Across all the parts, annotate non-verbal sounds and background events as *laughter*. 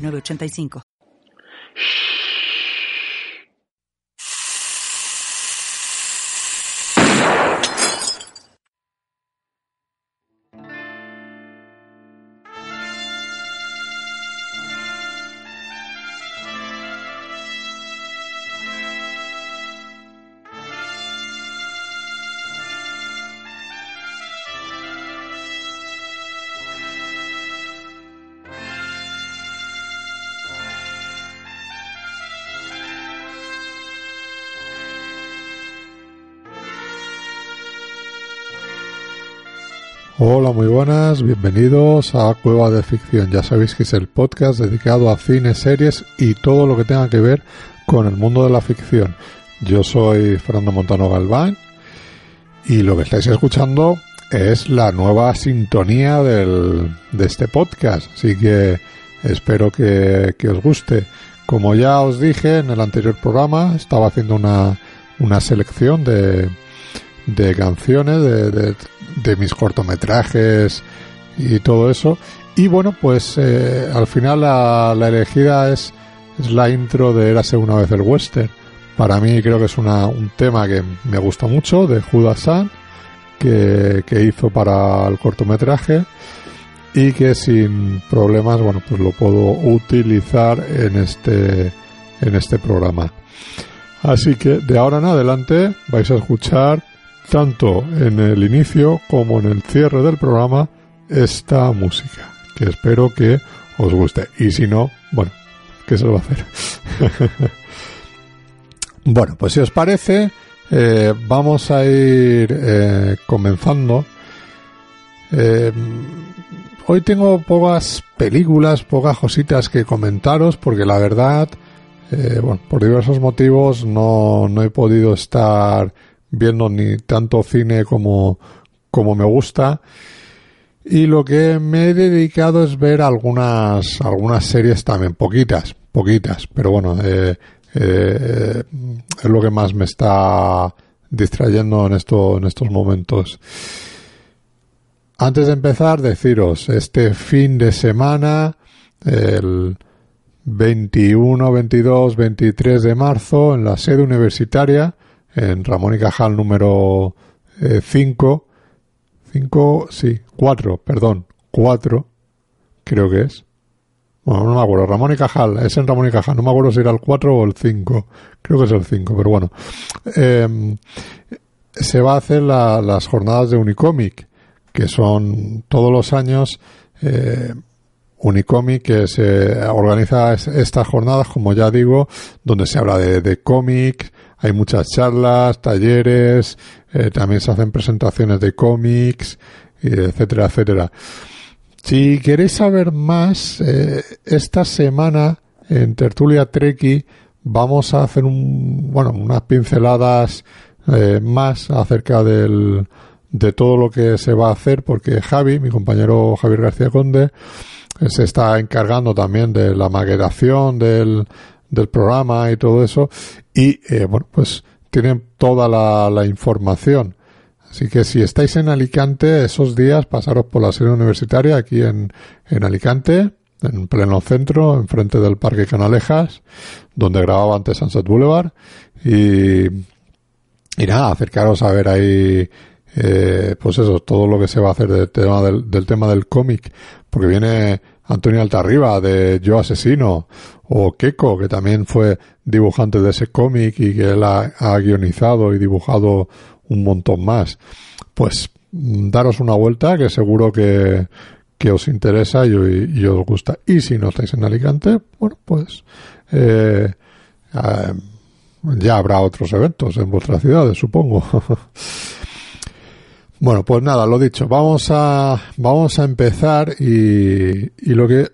906985. Hola, muy buenas, bienvenidos a Cueva de Ficción. Ya sabéis que es el podcast dedicado a cine, series y todo lo que tenga que ver con el mundo de la ficción. Yo soy Fernando Montano Galván y lo que estáis escuchando es la nueva sintonía del, de este podcast, así que espero que, que os guste. Como ya os dije en el anterior programa, estaba haciendo una, una selección de, de canciones, de, de, mis cortometrajes y todo eso. Y bueno, pues eh, al final la, elegida es, es, la intro de Érase una vez el western. Para mí creo que es una, un tema que me gusta mucho, de Judas San, que, que hizo para el cortometraje y que sin problemas, bueno, pues lo puedo utilizar en este, en este programa. Así que de ahora en adelante vais a escuchar tanto en el inicio como en el cierre del programa esta música, que espero que os guste. Y si no, bueno, ¿qué se lo va a hacer? *laughs* bueno, pues si os parece, eh, vamos a ir eh, comenzando. Eh, hoy tengo pocas películas, pocas cositas que comentaros, porque la verdad, bueno, por diversos motivos no, no he podido estar viendo ni tanto cine como, como me gusta. Y lo que me he dedicado es ver algunas, algunas series también, poquitas, poquitas, pero bueno, eh, eh, es lo que más me está distrayendo en, esto, en estos momentos. Antes de empezar, deciros, este fin de semana, el 21, 22, 23 de marzo, en la sede universitaria, en Ramón y Cajal número 5, eh, 5, sí, 4, perdón, 4, creo que es. Bueno, no me acuerdo, Ramón y Cajal, es en Ramón y Cajal, no me acuerdo si era el 4 o el 5, creo que es el 5, pero bueno. Eh, se va a hacer la, las jornadas de Unicomic, que son todos los años eh, Unicomic, que se organiza estas jornadas, como ya digo, donde se habla de, de cómics, hay muchas charlas, talleres, eh, también se hacen presentaciones de cómics, etcétera, etcétera. Si queréis saber más, eh, esta semana en Tertulia Treki vamos a hacer un, bueno, unas pinceladas eh, más acerca del, de todo lo que se va a hacer, porque Javi, mi compañero Javier García Conde, se está encargando también de la maquetación del, del programa y todo eso. Y eh, bueno, pues tienen toda la, información. Así que si estáis en Alicante esos días, pasaros por la sede universitaria aquí en, en Alicante, en pleno centro, enfrente del Parque Canalejas, donde grababa antes Sunset Boulevard. Y, y nada, acercaros a ver ahí, eh, pues eso, todo lo que se va a hacer del tema del, del tema del cómic, porque viene Antonio Altarriba de Yo Asesino, o Keiko, que también fue dibujante de ese cómic y que él ha, guionizado y dibujado un montón más. Pues mm, daros una vuelta que seguro que, que os interesa y, y, os gusta. Y si no estáis en Alicante, bueno, pues eh, eh, ya habrá otros eventos en vuestras ciudades, supongo. *laughs* Bueno, pues nada, lo dicho, vamos a, vamos a empezar y, y lo que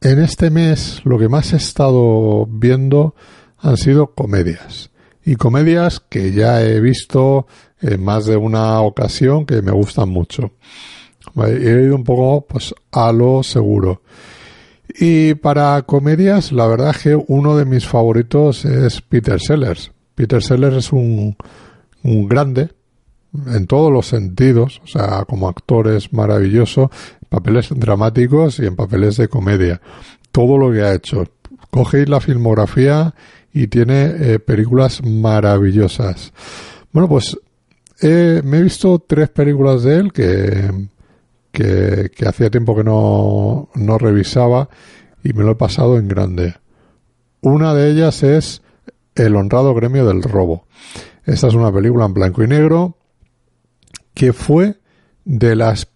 en este mes lo que más he estado viendo han sido comedias. Y comedias que ya he visto en más de una ocasión que me gustan mucho. He ido un poco pues a lo seguro. Y para comedias, la verdad es que uno de mis favoritos es Peter Sellers. Peter Sellers es un, un grande en todos los sentidos, o sea, como actor es maravilloso, en papeles dramáticos y en papeles de comedia. Todo lo que ha hecho. Cogéis la filmografía y tiene eh, películas maravillosas. Bueno, pues me he visto tres películas de él que, que, que hacía tiempo que no, no revisaba y me lo he pasado en grande. Una de ellas es El honrado gremio del robo. Esta es una película en blanco y negro que fue de las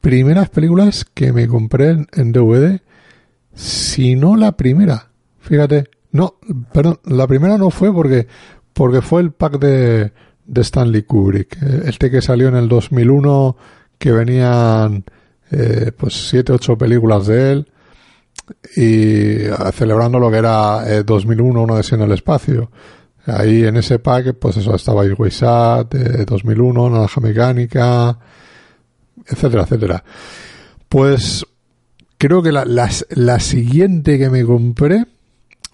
primeras películas que me compré en, DVD, si no la primera. Fíjate, no, perdón, la primera no fue porque porque fue el pack de, de Stanley Kubrick, eh, este que salió en el 2001 que venían eh, pues siete ocho películas de él y ah, celebrando lo que era 2001 uno de en el espacio ahí en ese pack pues eso estaba Sat de 2001 Naranja Mecánica etcétera etcétera pues creo que la, la, siguiente que me compré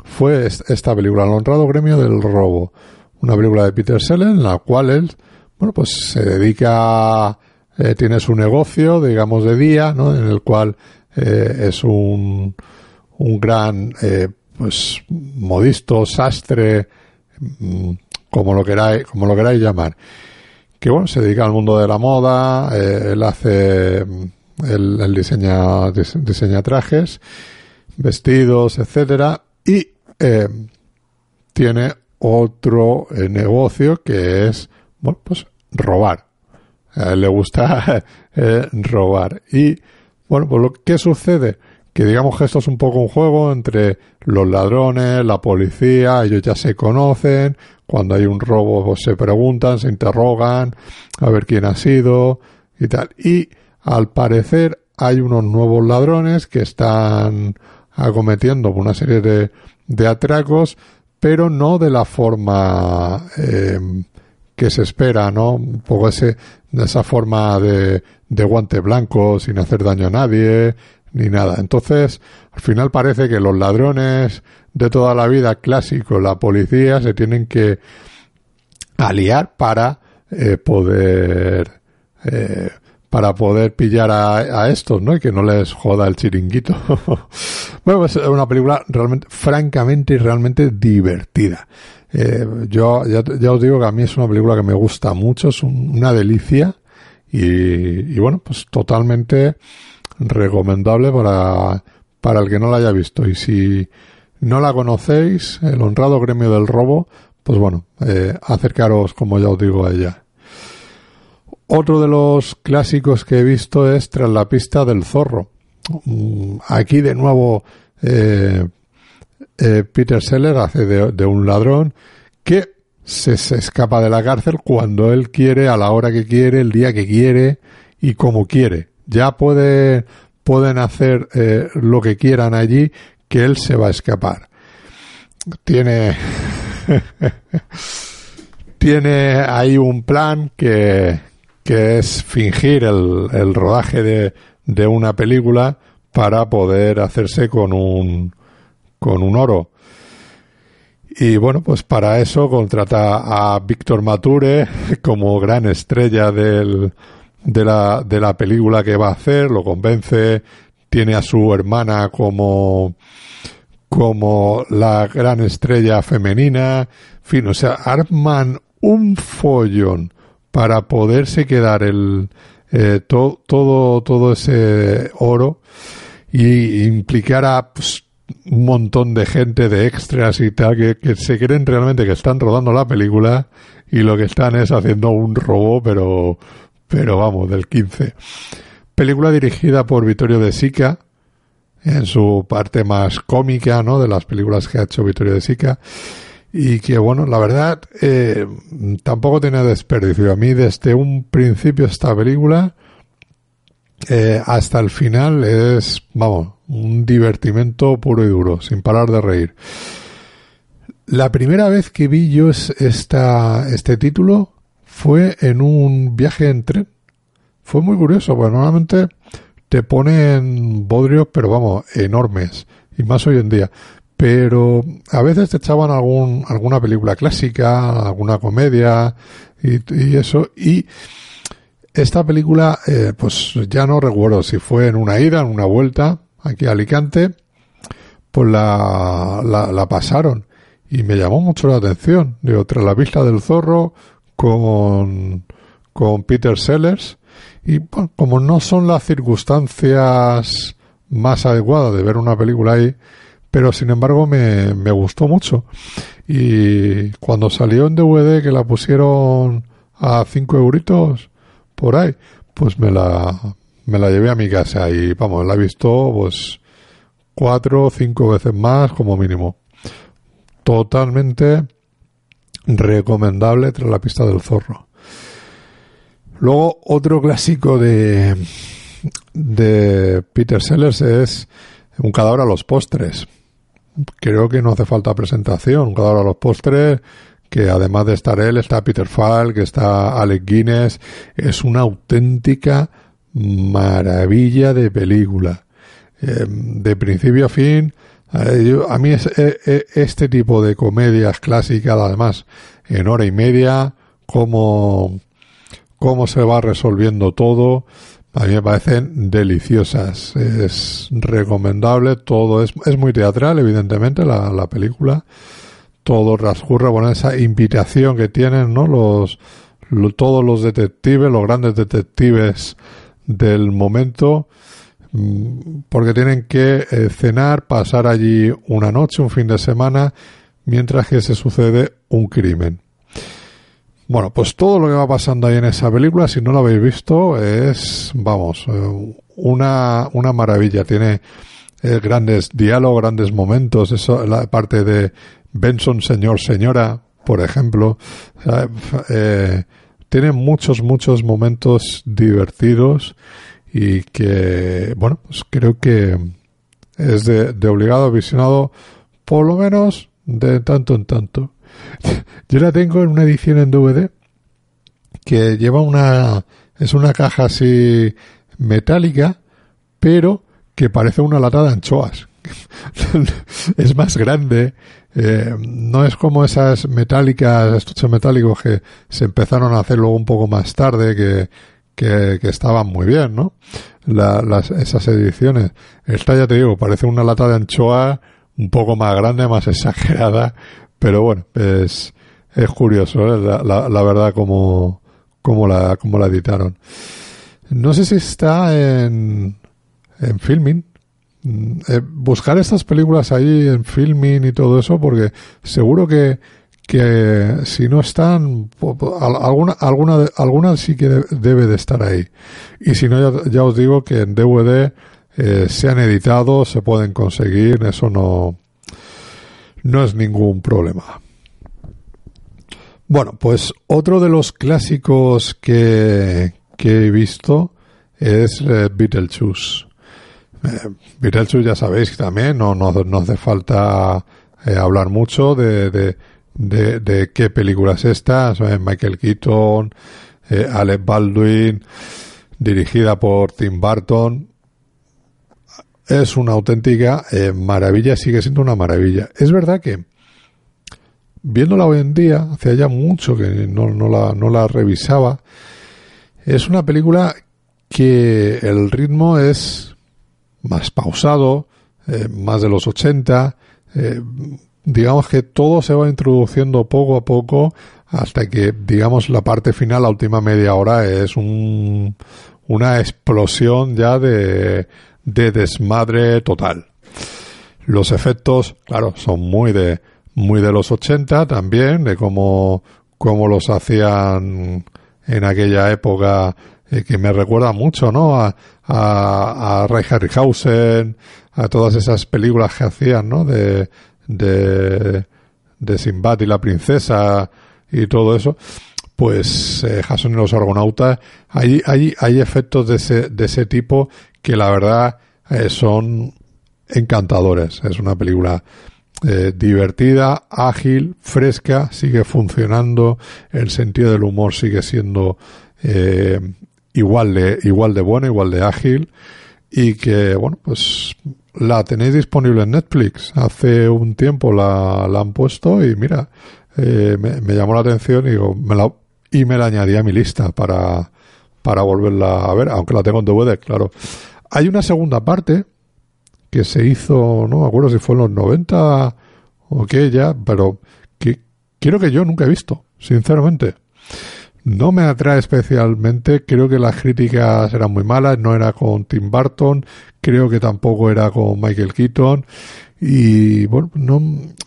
fue esta película El honrado gremio del robo una película de Peter Sellers en la cual él bueno pues se dedica eh, tiene su negocio, digamos, de día, ¿no? En el cual eh, es un, un gran, eh, pues, modisto, sastre, como lo queráis, como lo queráis llamar. Que bueno, se dedica al mundo de la moda, él hace, él, él diseña, diseña trajes, vestidos, etcétera, y tiene otro negocio que es, bueno, pues robar le gusta *laughs* eh, robar. Y bueno, pues lo que sucede, que digamos que esto es un poco un juego entre los ladrones, la policía, ellos ya se conocen, cuando hay un robo se preguntan, se interrogan, a ver quién ha sido y tal. Y al parecer hay unos nuevos ladrones que están acometiendo una serie de, de atracos, pero no de la forma eh, que se espera, ¿no? Un poco ese, esa forma de, de guante blanco sin hacer daño a nadie, ni nada. Entonces, al final parece que los ladrones de toda la vida clásico, la policía, se tienen que aliar para eh, poder eh, para poder pillar a, a, estos, ¿no? Y que no les joda el chiringuito. *laughs* bueno, pues es una película realmente, francamente y realmente divertida. Eh, yo ya, os digo que a mí es una película que me gusta mucho, es una delicia y, bueno, pues totalmente recomendable para, para el que no la haya visto. Y si no la conocéis, el honrado gremio del robo, pues bueno, eh, acercaros, como ya os digo, a ella. Otro de los clásicos que he visto es Tras la pista del zorro. Mm, aquí de nuevo eh, eh, Peter Seller hace de, un ladrón que se, escapa de la cárcel cuando él quiere, a la hora que quiere, el día que quiere y como quiere. Ya puede, pueden hacer eh, lo que quieran allí que él se va a escapar. Tiene, *laughs* tiene ahí un plan que, que es fingir el, el rodaje de, de una película para poder hacerse con un, con un oro. Y bueno, pues para eso contrata a Víctor Mature *laughs* como gran estrella del, de, la, de la película que va a hacer, lo convence, tiene a su hermana como, como la gran estrella femenina, en fin, o sea, arman un follón para poderse quedar el, eh, todo, todo ese oro y implicar a pues, un montón de gente, de extras y tal, que, se creen realmente que están rodando la película y lo que están es haciendo un robo, pero, pero vamos, del 15. Película dirigida por Vittorio De Sica, en su parte más cómica, ¿no? De las películas que ha hecho Vittorio De Sica. Y que, bueno, la verdad, eh, tampoco tiene desperdicio. A mí, desde un principio, esta película eh, hasta el final es, vamos, un divertimento puro y duro, sin parar de reír. La primera vez que vi yo esta, este título fue en un viaje en tren. Fue muy curioso, porque normalmente te ponen bodrios, pero vamos, enormes, y más hoy en día. Pero a veces te echaban algún, alguna película clásica, alguna comedia, y, y eso, y esta película, eh, pues ya no recuerdo si fue en una ida, en una vuelta, aquí a Alicante, pues la, la, pasaron y me llamó mucho la atención. Digo, tras la vista del zorro con, con Peter Sellers y como no son las circunstancias más adecuadas de ver una película ahí, pero sin embargo me, me gustó mucho. Y cuando salió en DVD que la pusieron a 5 euritos, por ahí, pues me la, me la llevé a mi casa y vamos, la he visto pues cuatro o cinco veces más como mínimo. Totalmente recomendable tras la pista del zorro. Luego otro clásico de, de Peter Sellers es Un cadáver a los postres. Creo que no hace falta presentación. Un cadáver a los postres que además de estar él, está Peter Falk, está Alec Guinness, es una auténtica maravilla de película. Eh, de principio a fin, a mí es, eh, este tipo de comedias clásicas, además, en hora y media, cómo, cómo se va resolviendo todo, a mí me parecen deliciosas. Es recomendable, todo es, es muy teatral, evidentemente, la, la película todo transcurre, bueno, esa invitación que tienen, ¿no? Los, todos los detectives, los grandes detectives del momento, porque tienen que eh, cenar, pasar allí una noche, un fin de semana, mientras que se sucede un crimen. Bueno, pues todo lo que va pasando ahí en esa película, si no lo habéis visto, es, vamos, eh, una, una maravilla. Tiene eh, grandes diálogos, grandes momentos, eso, la parte de Benson Señor Señora, por ejemplo, tiene muchos, muchos momentos divertidos y que, bueno, pues creo que es de, obligado visionado, por lo menos de tanto en tanto. *laughs* Yo la tengo en una edición en DVD que lleva una, es una caja así metálica, pero que parece una lata de anchoas. *laughs* es más grande, eh, no es como esas metálicas, estuches metálicos que se empezaron a hacer luego un poco más tarde, que, que, estaban muy bien, ¿no? las, esas ediciones. Esta ya te digo, parece una lata de anchoa un poco más grande, más *laughs* exagerada, pero bueno, es, es curioso, ¿eh? la, la, verdad, como, como, la, como la editaron. No sé si está en, en filming, Mm, eh, buscar estas películas ahí en filming y todo eso, porque seguro que, que si no están, alguna, alguna, alguna sí que debe de estar ahí. Y si no, ya, os digo que en DVD eh, se han editado, se pueden conseguir, eso no, no es ningún problema. Bueno, pues otro de los clásicos que, que he visto es eh, Beetlejuice. Eh, ya sabéis también, no, no, no hace falta eh, hablar mucho de, de, qué película es esta. Michael Keaton, eh, Alec Baldwin, dirigida por Tim Burton. Es una auténtica eh, maravilla, sigue siendo una maravilla. Es verdad que, viéndola hoy en día, hacía ya mucho que no, no, la, no la revisaba, es una película que el ritmo es más pausado, eh, más de los 80. Eh, digamos que todo se va introduciendo poco a poco hasta que, digamos, la parte final, la última media hora, es un, una explosión ya de, de desmadre total. Los efectos, claro, son muy de, muy de los 80 también, de cómo, cómo los hacían en aquella época eh, que me recuerda mucho, ¿no? A, a, a a todas esas películas que hacían, ¿no? De, de, de y la princesa y todo eso. pues eh, Jason y los Argonautas, hay, hay, hay efectos de ese, de ese tipo que la verdad eh, son encantadores. Es una película eh, divertida, ágil, fresca, sigue funcionando, el sentido del humor sigue siendo eh, igual de igual de bueno, igual de ágil y que bueno pues la tenéis disponible en Netflix. Hace un tiempo la, la han puesto y mira eh, me, llamó la atención y digo me la y me la añadí a mi lista para para volverla a ver, aunque la tengo en DVD, claro. Hay una segunda parte que se hizo, no me acuerdo si fue en los 90 o qué ya, pero que quiero que yo nunca he visto, sinceramente. No me atrae especialmente, creo que las críticas eran muy malas, no era con Tim Burton, creo que tampoco era con Michael Keaton y bueno, no,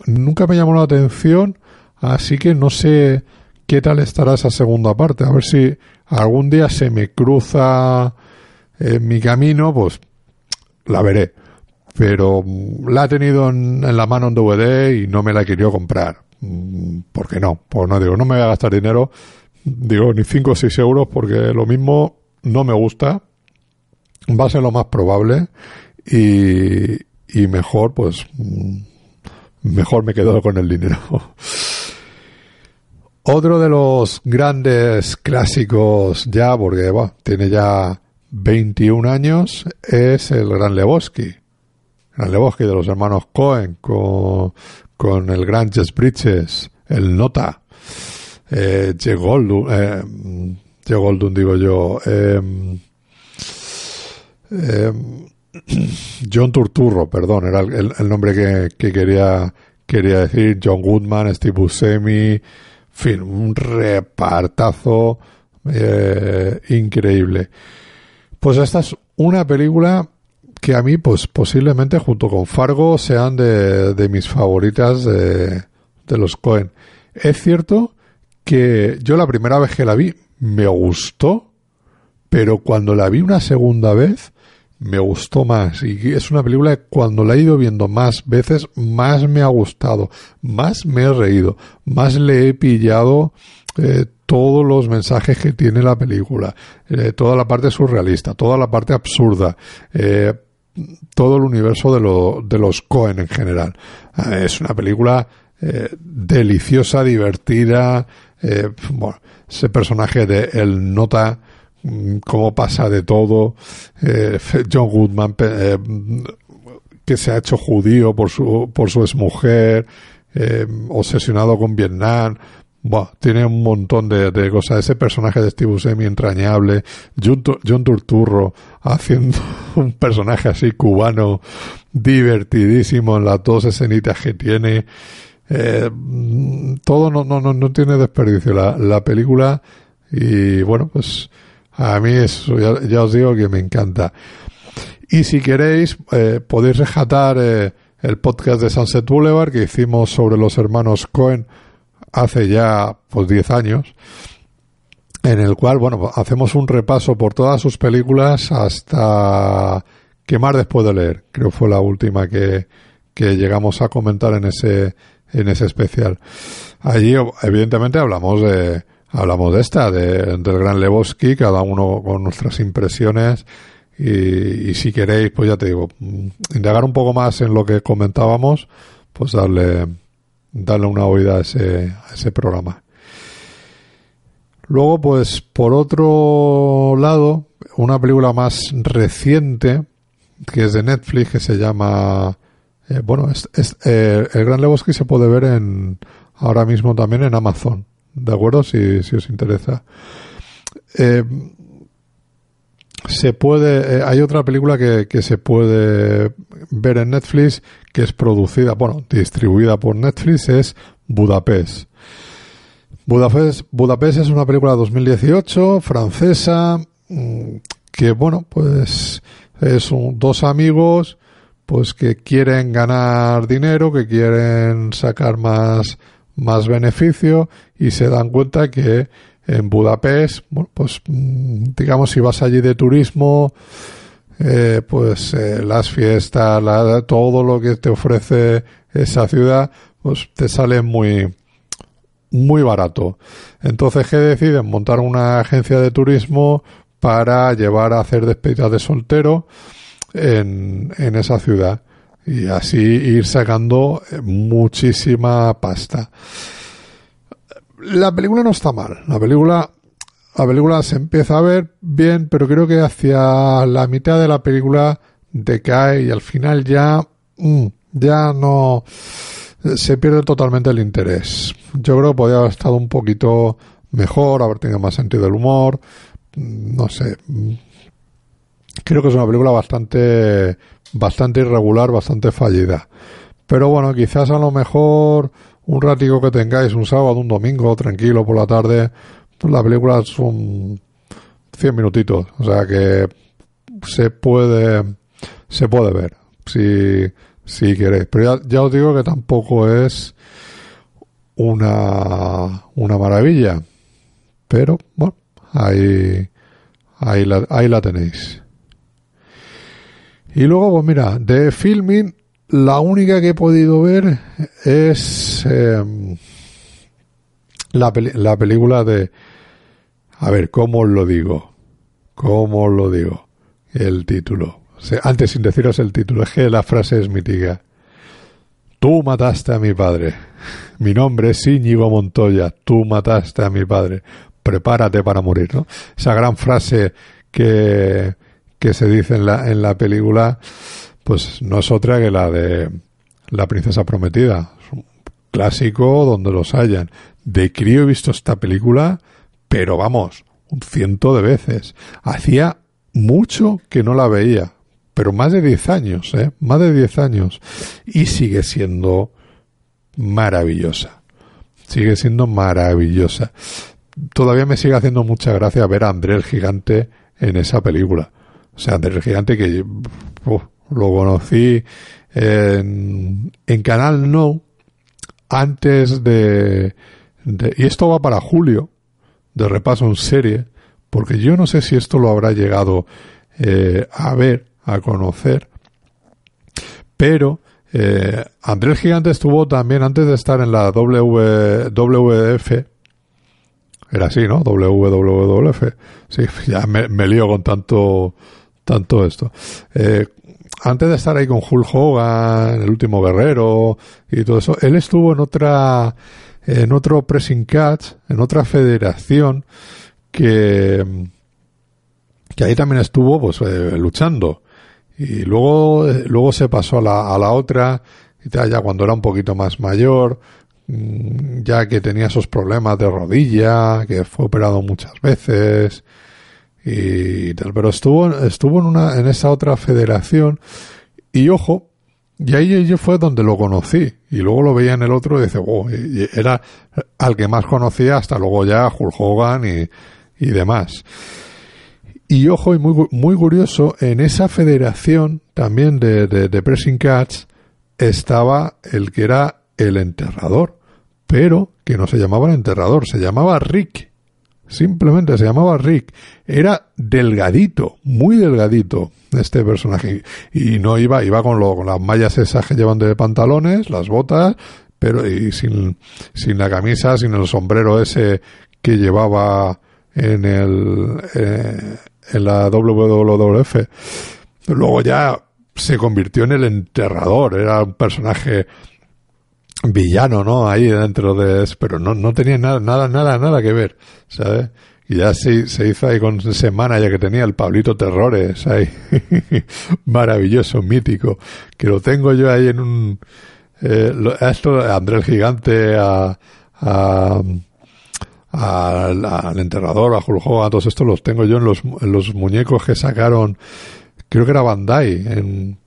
nunca me llamó la atención, así que no sé qué tal estará esa segunda parte, a ver si algún día se me cruza en mi camino, pues la veré pero la he tenido en, la mano en DVD y no me la he querido comprar. Mm, ¿Por qué no? Pues no digo, no me voy a gastar dinero, digo, ni 5 o 6 euros, porque lo mismo no me gusta, va a ser lo más probable y, y mejor, pues, mm, mejor me quedo con el dinero. *laughs* Otro de los grandes clásicos ya, porque bueno, tiene ya 21 años, es el Gran Lebowski. El bosque de los hermanos Cohen con, con el gran Jess Bridges, el Nota, eh, J. Goldun, eh, Goldun digo yo, eh, eh, John Turturro, perdón, era el, el nombre que, que, quería, quería decir, John Goodman, Steve Buscemi, en fin, un repartazo eh, increíble. Pues esta es una película que a mí, pues posiblemente junto con Fargo sean de, de mis favoritas de, de los Cohen. Es cierto que yo la primera vez que la vi me gustó, pero cuando la vi una segunda vez me gustó más. Y es una película que cuando la he ido viendo más veces, más me ha gustado, más me he reído, más le he pillado eh, todos los mensajes que tiene la película, eh, toda la parte surrealista, toda la parte absurda. Eh, todo el universo de, de los Cohen en general. Es una película deliciosa, divertida. Eh, bueno, ese personaje de El Nota, mm, cómo pasa de todo. Eh, *laughs* John Goodman, eh, que se ha hecho judío por su, por su exmujer, obsesionado con Vietnam. Bueno, tiene un montón de, de, cosas. Ese personaje de Steve Buscemi entrañable. John, John Turturro haciendo *laughs* un personaje así cubano divertidísimo en las dos escenitas que tiene. Eh, todo no, no, no, tiene desperdicio. La, la película y bueno, pues a mí eso ya, os digo que me encanta. Y si queréis, eh, podéis rejatar eh, el podcast de Sunset Boulevard que hicimos sobre los hermanos Cohen hace ya pues 10 años, en el cual, bueno, hacemos un repaso por todas sus películas hasta Quemar después de leer. Creo fue la última que, que llegamos a comentar en ese, en ese especial. Allí, evidentemente, hablamos de, hablamos de esta, de, del Gran Lebowski, cada uno con nuestras impresiones. Y, y, si queréis, pues ya te digo, indagar un poco más en lo que comentábamos, pues darle, darle una oída a ese, a ese programa. Luego, pues, por otro lado, una película más reciente, que es de Netflix, que se llama, eh, bueno, es, eh, El Gran Lebowski se puede ver en, ahora mismo también en Amazon, ¿de acuerdo? Si, os interesa. Eh, se puede, hay otra película que, que se puede ver en Netflix que es producida, bueno, distribuida por Netflix, es Budapest. Budapest, Budapest es una película de 2018, francesa, mm, que bueno, pues es un, dos amigos, pues que quieren ganar dinero, que quieren sacar más, más beneficio y se dan cuenta que en Budapest, pues mm, digamos si vas allí de turismo, eh, pues eh, las fiestas, la, todo lo que te ofrece esa ciudad, pues te sale muy muy barato. Entonces, ¿qué deciden? Montar una agencia de turismo para llevar a hacer despedidas de soltero en, en esa ciudad y así ir sacando muchísima pasta. La película no está mal. La película, la película se empieza a ver bien, pero creo que hacia la mitad de la película decae y al final ya, mm, ya no, se pierde totalmente el interés. Yo creo que podría haber estado un poquito mejor, haber tenido más sentido del humor, mm, no sé. Creo que es una película bastante, bastante irregular, bastante fallida. Pero bueno, quizás a lo mejor un ratico que tengáis, un sábado, un domingo, tranquilo por la tarde, pues la película son 100 minutitos, o sea que se puede, se puede ver, si, si queréis. Pero ya, os digo que tampoco es una, una maravilla. Pero, bueno, ahí, ahí la, ahí la tenéis. Y luego, pues mira, de filming la única que he podido ver es em, la, la película de... A ver, ¿cómo os lo digo? ¿Cómo os lo digo? El título. antes, sin deciros el título, es que la frase es mítica. Tú mataste a mi padre. Mi nombre es Íñigo Montoya. Tú mataste a mi padre. Prepárate para morir, ¿no? Esa gran frase que, que se dice en la, en la película pues no es otra que la de La princesa prometida. Es un clásico donde los hayan. De crío he visto esta película, pero vamos, un ciento de veces. Hacía mucho que no la veía, pero más de diez años, ¿eh? Más de diez años. Y sigue siendo maravillosa. Sigue siendo maravillosa. Todavía me sigue haciendo mucha gracia ver a André el Gigante en esa película. O sea, André el Gigante que... Lo conocí en, Canal No antes de, Y esto va para Julio, de repaso en serie, porque yo no sé si esto lo habrá llegado eh, a ver, a conocer, pero eh, Andrés Gigante estuvo también antes de estar en la w, WWF, era así, ¿no? WWF. Sí, *laughs* ya me, me lío con tanto, tanto esto. Eh, antes de estar ahí con Hulk Hogan, el último guerrero y todo eso, él estuvo en otra, en otro pressing catch, en otra federación que, que ahí también estuvo pues eh, luchando y luego luego se pasó a la, a la otra y ya cuando era un poquito más mayor mm, ya que tenía esos problemas de rodilla que fue operado muchas veces y tal, pero estuvo, estuvo en una, en esa otra federación y ojo, y ahí yo fue donde lo conocí y luego lo veía en el otro y dice, wow, era al que más conocía hasta luego ya Hulk Hogan y, y demás. Y ojo, y muy, muy curioso, en esa federación también de, de, de Pressing Cats estaba el que era el enterrador, pero que no se llamaba el enterrador, se llamaba Rick. Simplemente se llamaba Rick. Era delgadito, muy delgadito este personaje. Y no iba, iba con, lo, con las mallas esas que llevan de pantalones, las botas, pero y sin, sin la camisa, sin el sombrero ese que llevaba en el, eh, en la WWF. Luego ya se convirtió en el enterrador, era un personaje villano, ¿no? Ahí dentro de... Pero no, no tenía nada, nada, nada, nada que ver, ¿sabes? Y ya se, se hizo ahí con ese ya que tenía el Pablito Terrores, ahí. *laughs* Maravilloso, mítico. Que lo tengo yo ahí en un... Eh, esto, Andrés Gigante, a... a al, enterrador, a Juljo, a todos estos los tengo yo en los, en los muñecos que sacaron, creo que era Bandai, en,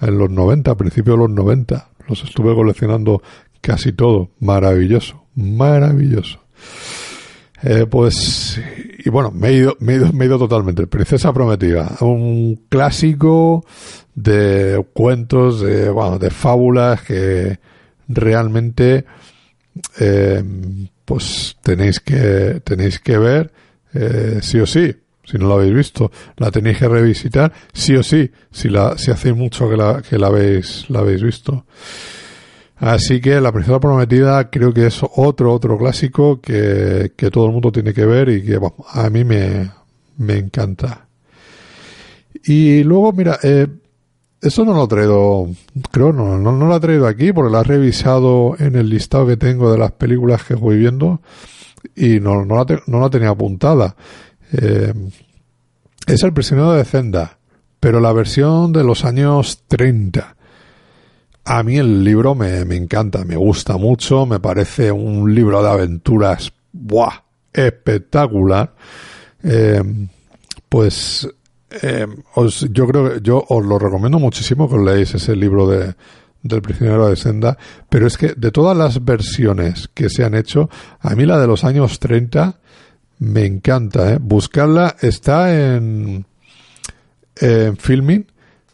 en los 90, a principios de los 90 los estuve coleccionando casi todo. Maravilloso, maravilloso. Eh, pues, y bueno, me he, ido, me, he ido, me he ido totalmente. Princesa Prometida, un clásico de cuentos, de, bueno, de fábulas que realmente, eh, pues tenéis que, tenéis que ver, eh, sí o sí si no la habéis visto, la tenéis que revisitar, sí o sí, si la, si hacéis mucho que la, que la habéis, la habéis visto. Así que La Princesa Prometida creo que es otro, otro clásico que, que todo el mundo tiene que ver y que a mí me, me encanta. Y luego, mira, eh, eso no lo he traído, creo, no, no, lo he traído aquí porque lo he revisado en el listado que tengo de las películas que voy viendo y no, no, la, no la tenía apuntada. Eh, es El prisionero de Zenda, pero la versión de los años 30. A mí el libro me, me encanta, me gusta mucho, me parece un libro de aventuras, ¡buah! espectacular. Eh, pues eh, os, yo creo que yo os lo recomiendo muchísimo que os leáis ese libro de, del prisionero de Senda, pero es que de todas las versiones que se han hecho, a mí la de los años 30 me encanta, ¿eh? Buscarla está en, en Filming,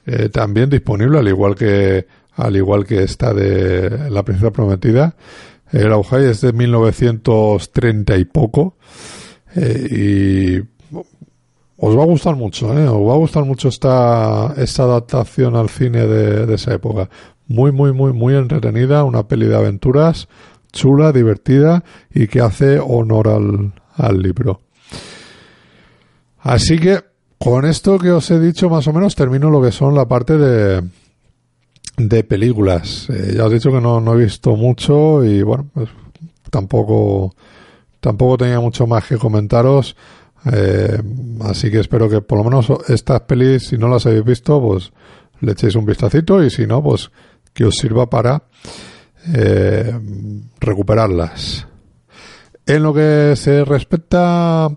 eh, también disponible, al igual que, al igual que esta de La Princesa Prometida. El Aujay es de 1930 y poco, y os va a gustar mucho, ¿eh? Os va a gustar mucho esta, esta adaptación al cine de, de esa época. Muy, muy, muy, muy entretenida, una peli de aventuras, chula, divertida y que hace honor al, al libro. Así que, con esto que os he dicho, más o menos termino lo que son la parte de, de películas. Eh, ya os he dicho que no, no he visto mucho y bueno, pues tampoco, tampoco tenía mucho más que comentaros. Eh, así que espero que por lo menos estas pelis, si no las habéis visto, pues le echéis un vistacito y si no, pues que os sirva para eh, recuperarlas. En lo que se respecta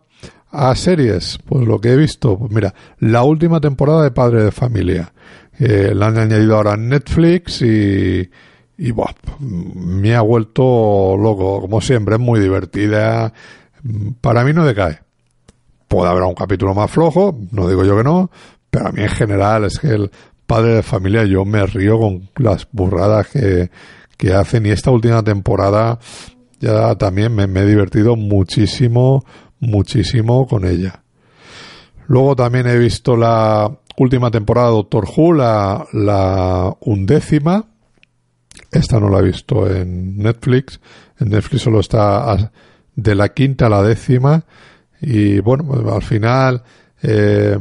a series, pues lo que he visto, pues mira, la última temporada de Padre de Familia. Eh, la han añadido ahora en Netflix y, y me ha vuelto loco, como siempre, es muy divertida. Para mí no decae. Puede haber un capítulo más flojo, no digo yo que no, pero a mí en general es que el padre de familia yo me río con las burradas que, que hacen y esta última temporada ya también me, he divertido muchísimo, muchísimo con ella. Luego también he visto la última temporada de Doctor Who, la, la undécima. Esta no la he visto en Netflix. En Netflix solo está de la quinta a la décima y bueno, al final eh,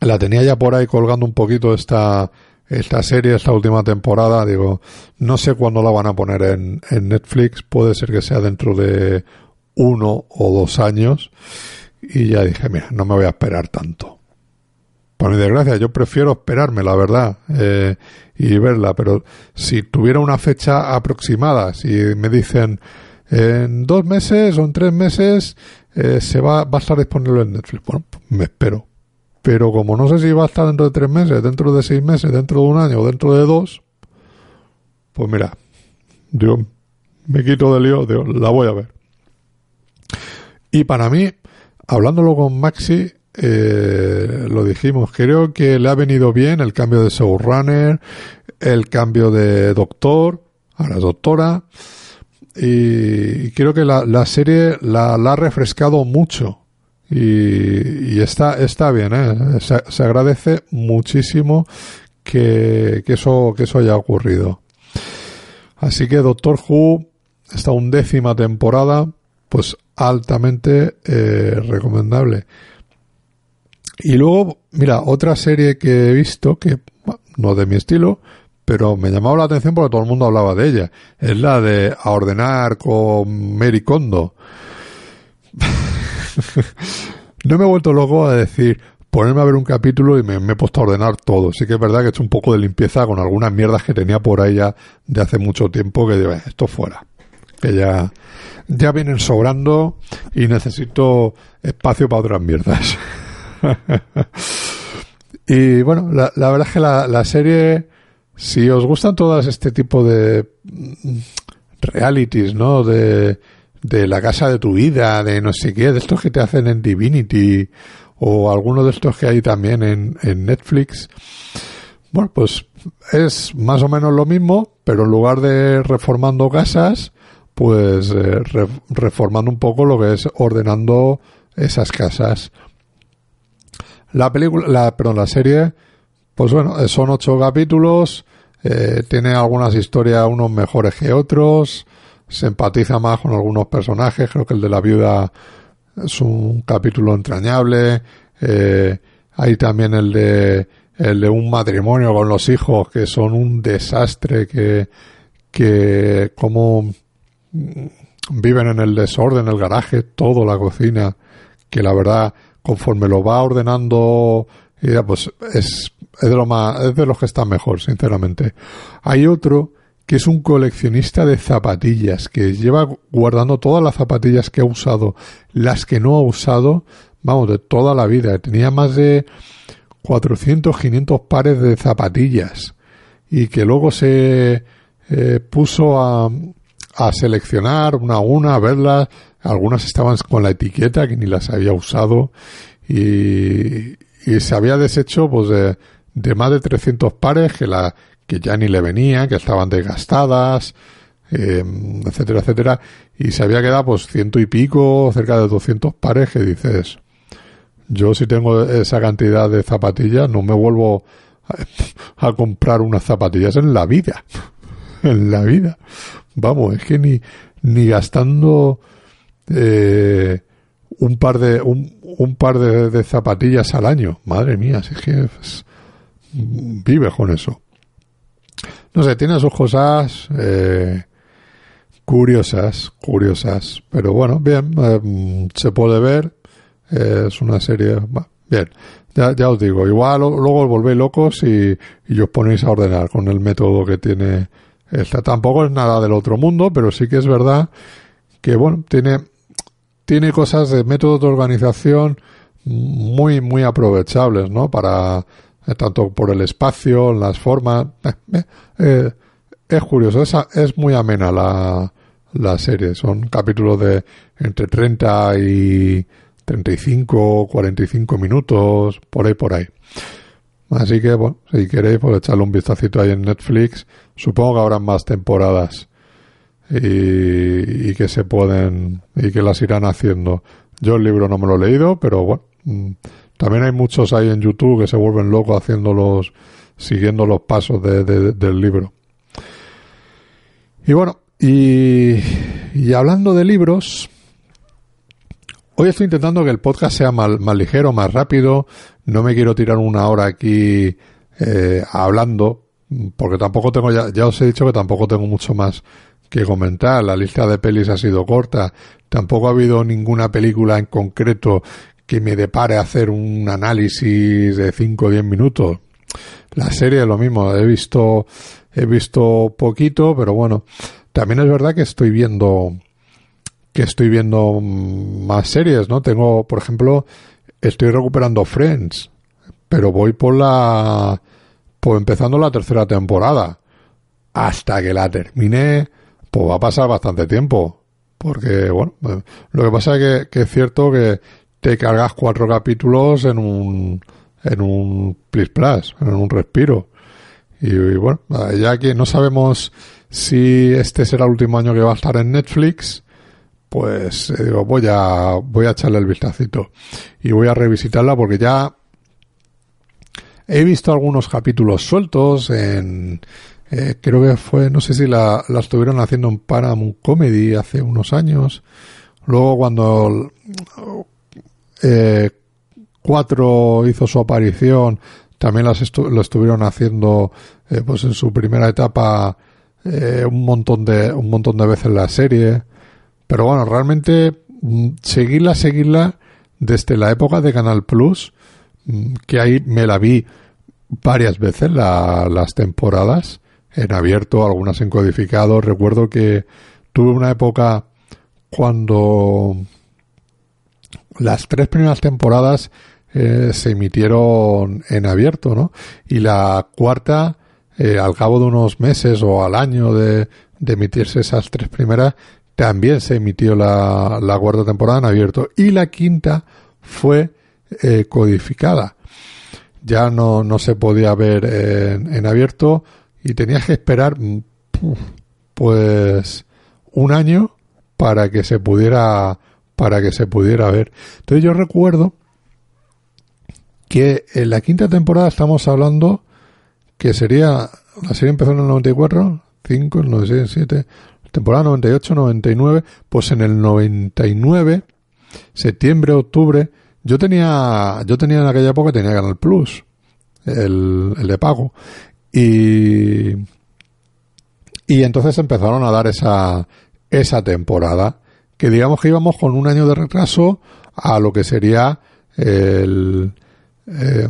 la tenía ya por ahí colgando un poquito esta, esta serie, esta última temporada. Digo, no sé cuándo la van a poner en, en Netflix. Puede ser que sea dentro de uno o dos años. Y ya dije, mira, no me voy a esperar tanto. Por mi desgracia, yo prefiero esperarme, la verdad, eh, y verla, pero si tuviera una fecha aproximada, si me dicen en dos meses o en tres meses eh, se va, va a estar disponible en Netflix. Bueno, pues me espero. Pero como no sé si va a estar dentro de tres meses, dentro de seis meses, dentro de un año o dentro de dos, pues mira, yo me quito de lío, digo, la voy a ver. Y para mí, hablándolo con Maxi, eh, lo dijimos, creo que le ha venido bien el cambio de showrunner, el cambio de doctor, ahora doctora, y creo que la, la serie la, ha refrescado mucho y, está, está bien, ¿eh? se, agradece muchísimo que, que, eso, que eso haya ocurrido. Así que Doctor Who, esta undécima temporada, pues altamente eh, recomendable. Y luego, mira, otra serie que he visto, que no de mi estilo, pero me llamaba la atención porque todo el mundo hablaba de ella. Es la de A ordenar con Mary Kondo. *laughs* *laughs* no me he vuelto loco a decir, ponerme a ver un capítulo y me, he puesto a ordenar todo. Sí que es verdad que he hecho un poco de limpieza con algunas mierdas que tenía por ahí ya de hace mucho tiempo que digo, eh, esto fuera. Que ya, ya vienen sobrando y necesito espacio para otras mierdas. *laughs* y bueno, la, verdad es que la, la serie si os gustan todas este tipo de realities, ¿no? De, de la casa de tu vida, de no sé qué, de estos que te hacen en Divinity o alguno de estos que hay también en, en Netflix. Bueno, pues es más o menos lo mismo, pero en lugar de reformando casas, pues eh, reformando un poco lo que es ordenando esas casas. La película, la, perdón, la serie, pues bueno, son ocho capítulos, eh, tiene algunas historias, unos mejores que otros, se empatiza más con algunos personajes, creo que el de la viuda es un capítulo entrañable, eh, hay también el de el de un matrimonio con los hijos que son un desastre que que como viven en el desorden, el garaje, todo la cocina, que la verdad conforme lo va ordenando pues es, es de lo más es de los que están mejor, sinceramente. Hay otro que es un coleccionista de zapatillas, que lleva guardando todas las zapatillas que ha usado, las que no ha usado, vamos, de toda la vida. Tenía más de 400, 500 pares de zapatillas y que luego se eh, puso a, seleccionar una a una, a verlas. Algunas estaban con la etiqueta que ni las había usado y, y se había deshecho pues de, de más de 300 pares que la que ya ni le venían, que estaban desgastadas, eh, etcétera, etcétera, y se había quedado pues ciento y pico, cerca de 200 pares que dices, yo si tengo esa cantidad de zapatillas no me vuelvo a, *laughs* comprar unas zapatillas en la vida, *laughs* en la vida, vamos, es que ni, ni gastando eh, un par de un, un par de, zapatillas al año, madre mía, es que vive con eso. No sé, tiene sus cosas eh, curiosas, curiosas. Pero bueno, bien, eh, se puede ver. es una serie. bien, ya, ya os digo, igual luego os volvéis locos y, y os ponéis a ordenar con el método que tiene esta. Tampoco es nada del otro mundo, pero sí que es verdad que, bueno, tiene, tiene cosas de método de organización muy, muy aprovechables, ¿no? Para eh, tanto por el espacio, las formas. Eh, eh, es curioso, es, es muy amena la, la serie. Son capítulos de entre 30 y 35, 45 minutos, por ahí, por ahí. Así que, bueno, si queréis, pues echarle un vistacito ahí en Netflix. Supongo que habrá más temporadas y, y, que se pueden, y que las irán haciendo. Yo el libro no me lo he leído, pero bueno, mm, también hay muchos ahí en YouTube que se vuelven locos haciéndolos, siguiendo los pasos de, del libro. Y bueno, y, y, hablando de libros, hoy estoy intentando que el podcast sea más, más ligero, más rápido. No me quiero tirar una hora aquí eh, hablando, porque tampoco tengo, ya, ya os he dicho que tampoco tengo mucho más que comentar. La lista de pelis ha sido corta. Tampoco ha habido ninguna película en concreto que me depare hacer un análisis de 5 o 10 minutos. La serie es lo mismo, he visto, he visto poquito, pero bueno, también es verdad que estoy viendo, que estoy viendo más series, ¿no? Tengo, por ejemplo, estoy recuperando Friends, pero voy por la, pues empezando la tercera temporada. Hasta que la termine, pues va a pasar bastante tiempo. Porque, bueno, lo que pasa es que, que es cierto que te cargas cuatro capítulos en un en un plis plus, en un respiro. Y, bueno, ya que no sabemos si este será el último año que va a estar en Netflix, pues eh, digo, voy a voy a echarle el vistacito y voy a revisitarla porque ya he visto algunos capítulos sueltos en eh, creo que fue, no sé si la, la estuvieron haciendo en Paramount Comedy hace unos años. Luego cuando eh, cuatro hizo su aparición, también las lo estuvieron haciendo eh, pues en su primera etapa eh, un montón de un montón de veces la serie, pero bueno, realmente mm, seguirla, seguirla desde la época de Canal Plus, mm, que ahí me la vi varias veces las temporadas en abierto, algunas en codificado. Recuerdo que tuve una época cuando las tres primeras temporadas eh, se emitieron en abierto, ¿no? Y la cuarta, eh, al cabo de unos meses o al año de, de emitirse esas tres primeras, también se emitió la, la, cuarta temporada en abierto. Y la quinta fue eh, codificada. Ya no, no se podía ver en, en abierto y tenías que esperar, mm, pues, un año para que se pudiera para que se pudiera ver. Entonces yo recuerdo que en la quinta temporada estamos hablando que sería la serie empezó en el 94, 5, el 96, 7, temporada 98, 99, pues en el 99, septiembre, octubre, yo tenía, yo tenía en aquella época tenía Canal Plus, el, el de pago, y, y entonces empezaron a dar esa, esa temporada, que digamos que íbamos con un año de retraso a lo que sería el, eh,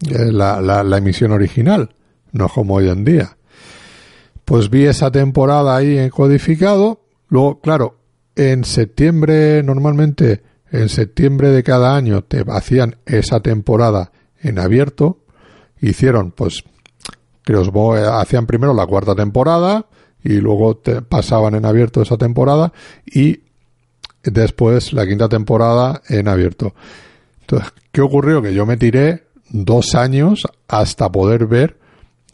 la, la, la, emisión original, no como hoy en día. Pues vi esa temporada ahí en codificado, luego, claro, en septiembre, normalmente, en septiembre de cada año te hacían esa temporada en abierto, hicieron, pues, creo, hacían primero la cuarta temporada, y luego te pasaban en abierto esa temporada y después la quinta temporada en abierto. Entonces, ¿qué ocurrió? Que yo me tiré dos años hasta poder ver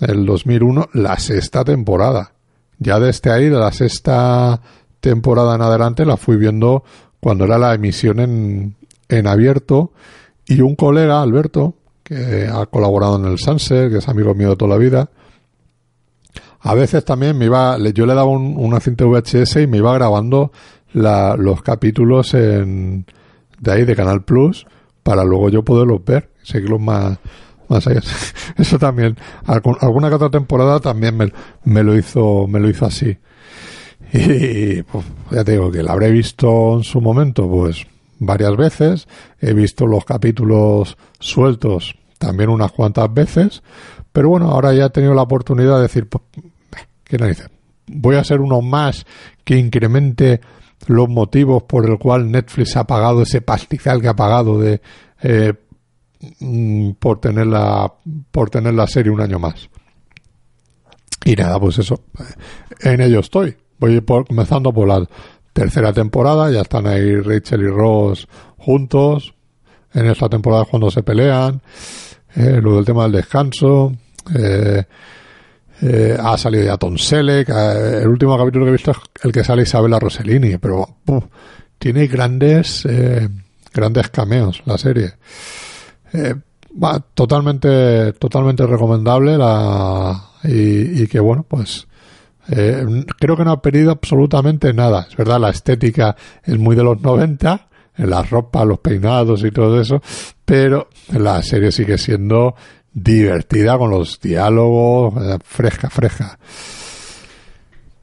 el 2001 la sexta temporada. Ya desde ahí, de la sexta temporada en adelante, la fui viendo cuando era la emisión en, en abierto y un colega, Alberto, que ha colaborado en el Sunset, que es amigo mío de toda la vida, a veces también me iba, yo le daba un, una cinta VHS y me iba grabando la, los capítulos en, de ahí de Canal Plus para luego yo poderlos ver, seguirlos más, más allá. *laughs* Eso también, alguna que otra temporada también me, me, lo hizo, me lo hizo así. Y pues, ya te digo que la habré visto en su momento, pues varias veces. He visto los capítulos sueltos también unas cuantas veces. Pero bueno, ahora ya he tenido la oportunidad de decir, pues, ¿qué dice? Voy a ser uno más que incremente los motivos por el cual Netflix ha pagado ese pastizal que ha pagado de eh, mm, por tener la por tener la serie un año más y nada pues eso en ello estoy. Voy por, comenzando por la tercera temporada ya están ahí Rachel y Ross juntos. En esta temporada cuando se pelean. Eh, lo del tema del descanso eh, eh, ha salido ya Tom Selleck. Eh, el último capítulo que he visto es el que sale Isabella Rossellini, pero tiene grandes, eh, grandes cameos la serie. va totalmente, totalmente recomendable la, y, y que bueno, pues, creo que no ha perdido absolutamente nada. Es verdad, la estética es muy de los 90, en la ropa, los peinados y todo eso, pero la serie sigue siendo divertida con los diálogos, fresca, fresca.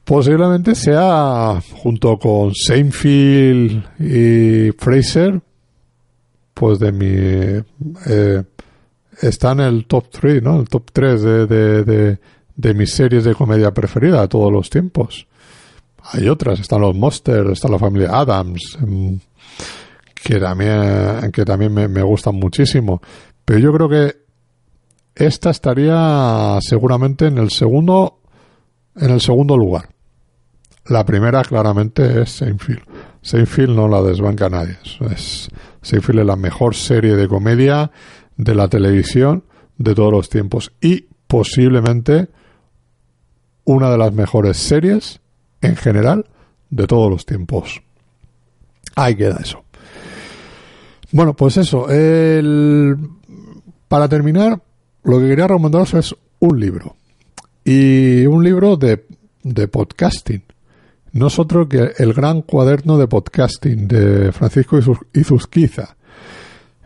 Posiblemente sea, junto con Seinfeld y Fraser, pues de mi... Eh, está en el top 3, ¿no? El top 3 de, de, de, de mis series de comedia preferida de todos los tiempos. Hay otras, están los Monsters, está la familia Adams, mm, que también, que también me, me gustan muchísimo. Pero yo creo que esta estaría seguramente en el segundo en el segundo lugar. La primera claramente es Seinfeld. Seinfeld no la desbanca nadie. Es, Seinfeld es la mejor serie de comedia de la televisión de todos los tiempos y posiblemente una de las mejores series en general de todos los tiempos. Ahí queda eso. Bueno, pues eso. El... Para terminar, lo que quería recomendaros es un libro. Y un libro de, de podcasting. Nosotros que el gran cuaderno de podcasting de Francisco Izuzquiza.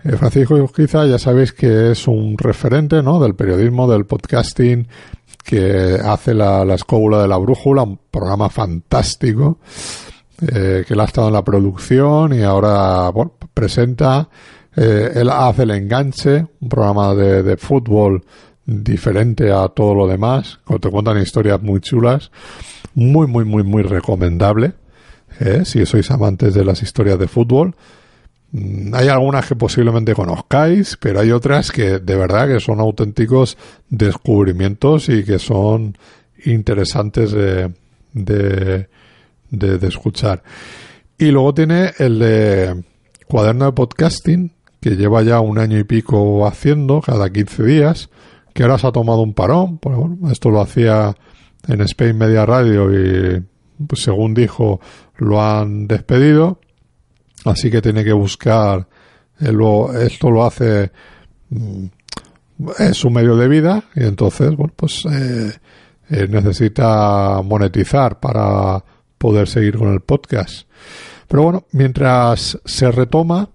Eh, Francisco Izuzquiza ya sabéis que es un referente ¿no? del periodismo, del podcasting, que hace la, la escóbula de la brújula, un programa fantástico, eh, que él ha estado en la producción y ahora bueno, presenta eh, él hace el enganche, un programa de, de, fútbol diferente a todo lo demás, te cuentan historias muy chulas, muy, muy, muy, muy recomendable, eh, si sois amantes de las historias de fútbol. Mm, hay algunas que posiblemente conozcáis, pero hay otras que de verdad que son auténticos descubrimientos y que son interesantes de, de, de, de escuchar. Y luego tiene el de cuaderno de podcasting, que lleva ya un año y pico haciendo cada 15 días, que ahora se ha tomado un parón, pues bueno, esto lo hacía en Spain Media Radio y pues, según dijo lo han despedido, así que tiene que buscar, eh, esto lo hace mm, es su medio de vida y entonces, bueno, pues eh, eh, necesita monetizar para poder seguir con el podcast. Pero bueno, mientras se retoma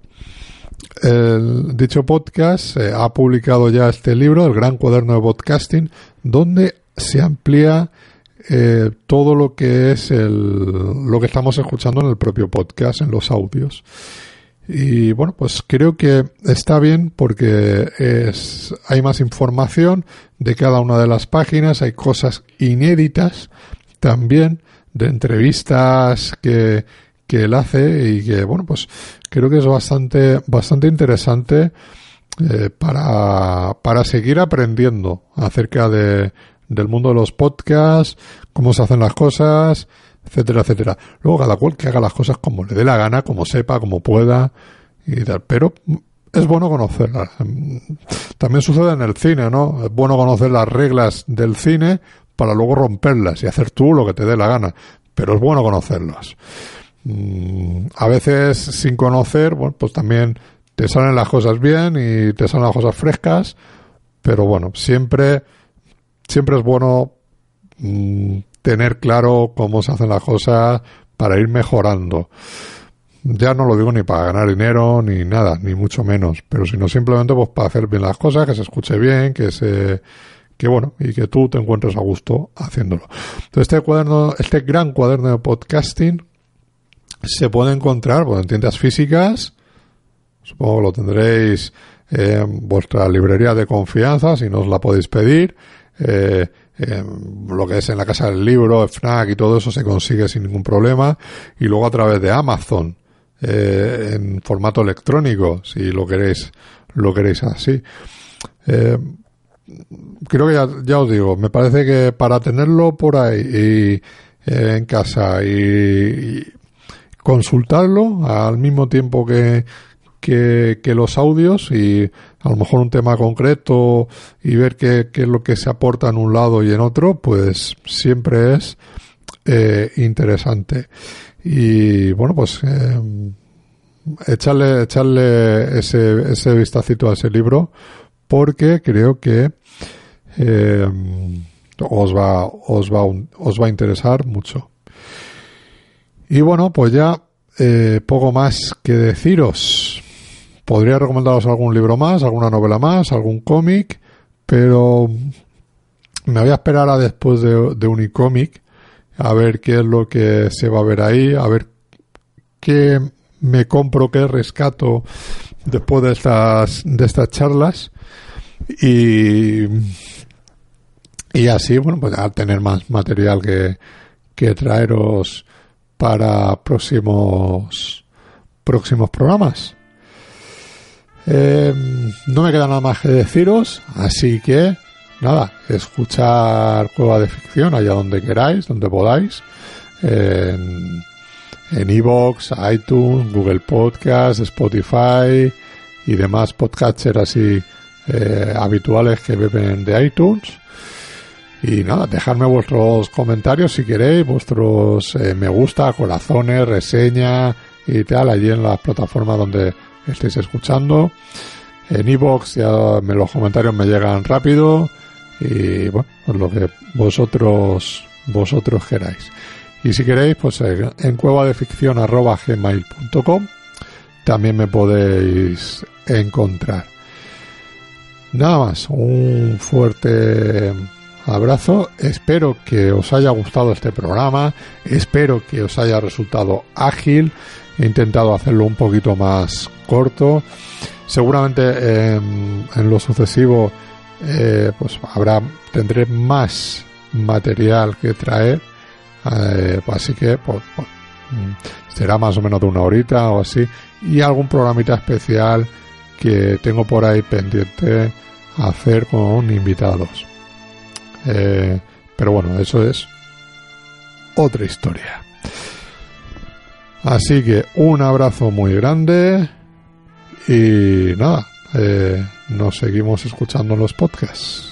el dicho podcast, ha publicado ya este libro, el Gran Cuaderno de Podcasting, donde se amplía eh, todo lo que es el, lo que estamos escuchando en el propio podcast, en los audios. Y bueno, pues creo que está bien porque es, hay más información de cada una de las páginas, hay cosas inéditas también de entrevistas que, que él hace y que bueno, pues creo que es bastante, bastante interesante eh, para, para seguir aprendiendo acerca de, del mundo de los podcasts, cómo se hacen las cosas, etcétera, etcétera. Luego cada cual que haga las cosas como le dé la gana, como sepa, como pueda y tal. Pero es bueno conocerlas. También sucede en el cine, ¿no? Es bueno conocer las reglas del cine para luego romperlas y hacer tú lo que te dé la gana. Pero es bueno conocerlas. Mm, a veces sin conocer, bueno, pues también te salen las cosas bien y te salen las cosas frescas. Pero bueno, siempre siempre es bueno mm, tener claro cómo se hacen las cosas para ir mejorando. Ya no lo digo ni para ganar dinero ni nada, ni mucho menos, pero sino simplemente pues para hacer bien las cosas, que se escuche bien, que se que bueno, y que tú te encuentres a gusto haciéndolo. Entonces este cuaderno, este gran cuaderno de podcasting se puede encontrar en tiendas físicas, supongo que lo tendréis en vuestra librería de confianza, si no os la podéis pedir, eh, lo que es en la casa del libro, FNAC y todo eso se consigue sin ningún problema. Y luego a través de Amazon, eh, en formato electrónico, si lo queréis, lo queréis así. Eh, creo que ya, os digo, me parece que para tenerlo por ahí y, en casa y, consultarlo al mismo tiempo que, que, los audios y a lo mejor un tema concreto y ver qué, qué, es lo que se aporta en un lado y en otro, pues siempre es eh, interesante. Y bueno, pues eh, echarle, echarle ese, ese vistacito a ese libro porque creo que eh, os va, os va, os va a interesar mucho. Y bueno, pues ya eh, poco más que deciros. Podría recomendaros algún libro más, alguna novela más, algún cómic, pero me voy a esperar a después de, de Unicómic a ver qué es lo que se va a ver ahí, a ver qué me compro, qué rescato después de estas, de estas charlas y, y así, bueno, pues a tener más material que, que traeros para próximos próximos programas. Eh, no me queda nada más que deciros, así que nada, escuchar Cueva de Ficción allá donde queráis, donde podáis, en en iVoox, iTunes, Google Podcast, Spotify y demás podcasters así eh, habituales que beben de iTunes. Y nada, dejadme vuestros comentarios si queréis, vuestros eh, me gusta, corazones, reseña y tal, allí en las plataformas donde estéis escuchando. En iBox ya me, los comentarios me llegan rápido y bueno, pues lo que vosotros vosotros queráis. Y si queréis, pues en cueva de ficción gmail.com también me podéis encontrar. Nada más, un fuerte abrazo, espero que os haya gustado este programa, espero que os haya resultado ágil, he intentado hacerlo un poquito más corto, seguramente en, lo sucesivo eh, pues habrá, tendré más material que traer, eh, así que pues, pues, será más o menos de una horita o así, y algún programita especial que tengo por ahí pendiente hacer con invitados. Eh, pero bueno, eso es otra historia. Así que un abrazo muy grande y nada, eh, nos seguimos escuchando los podcasts.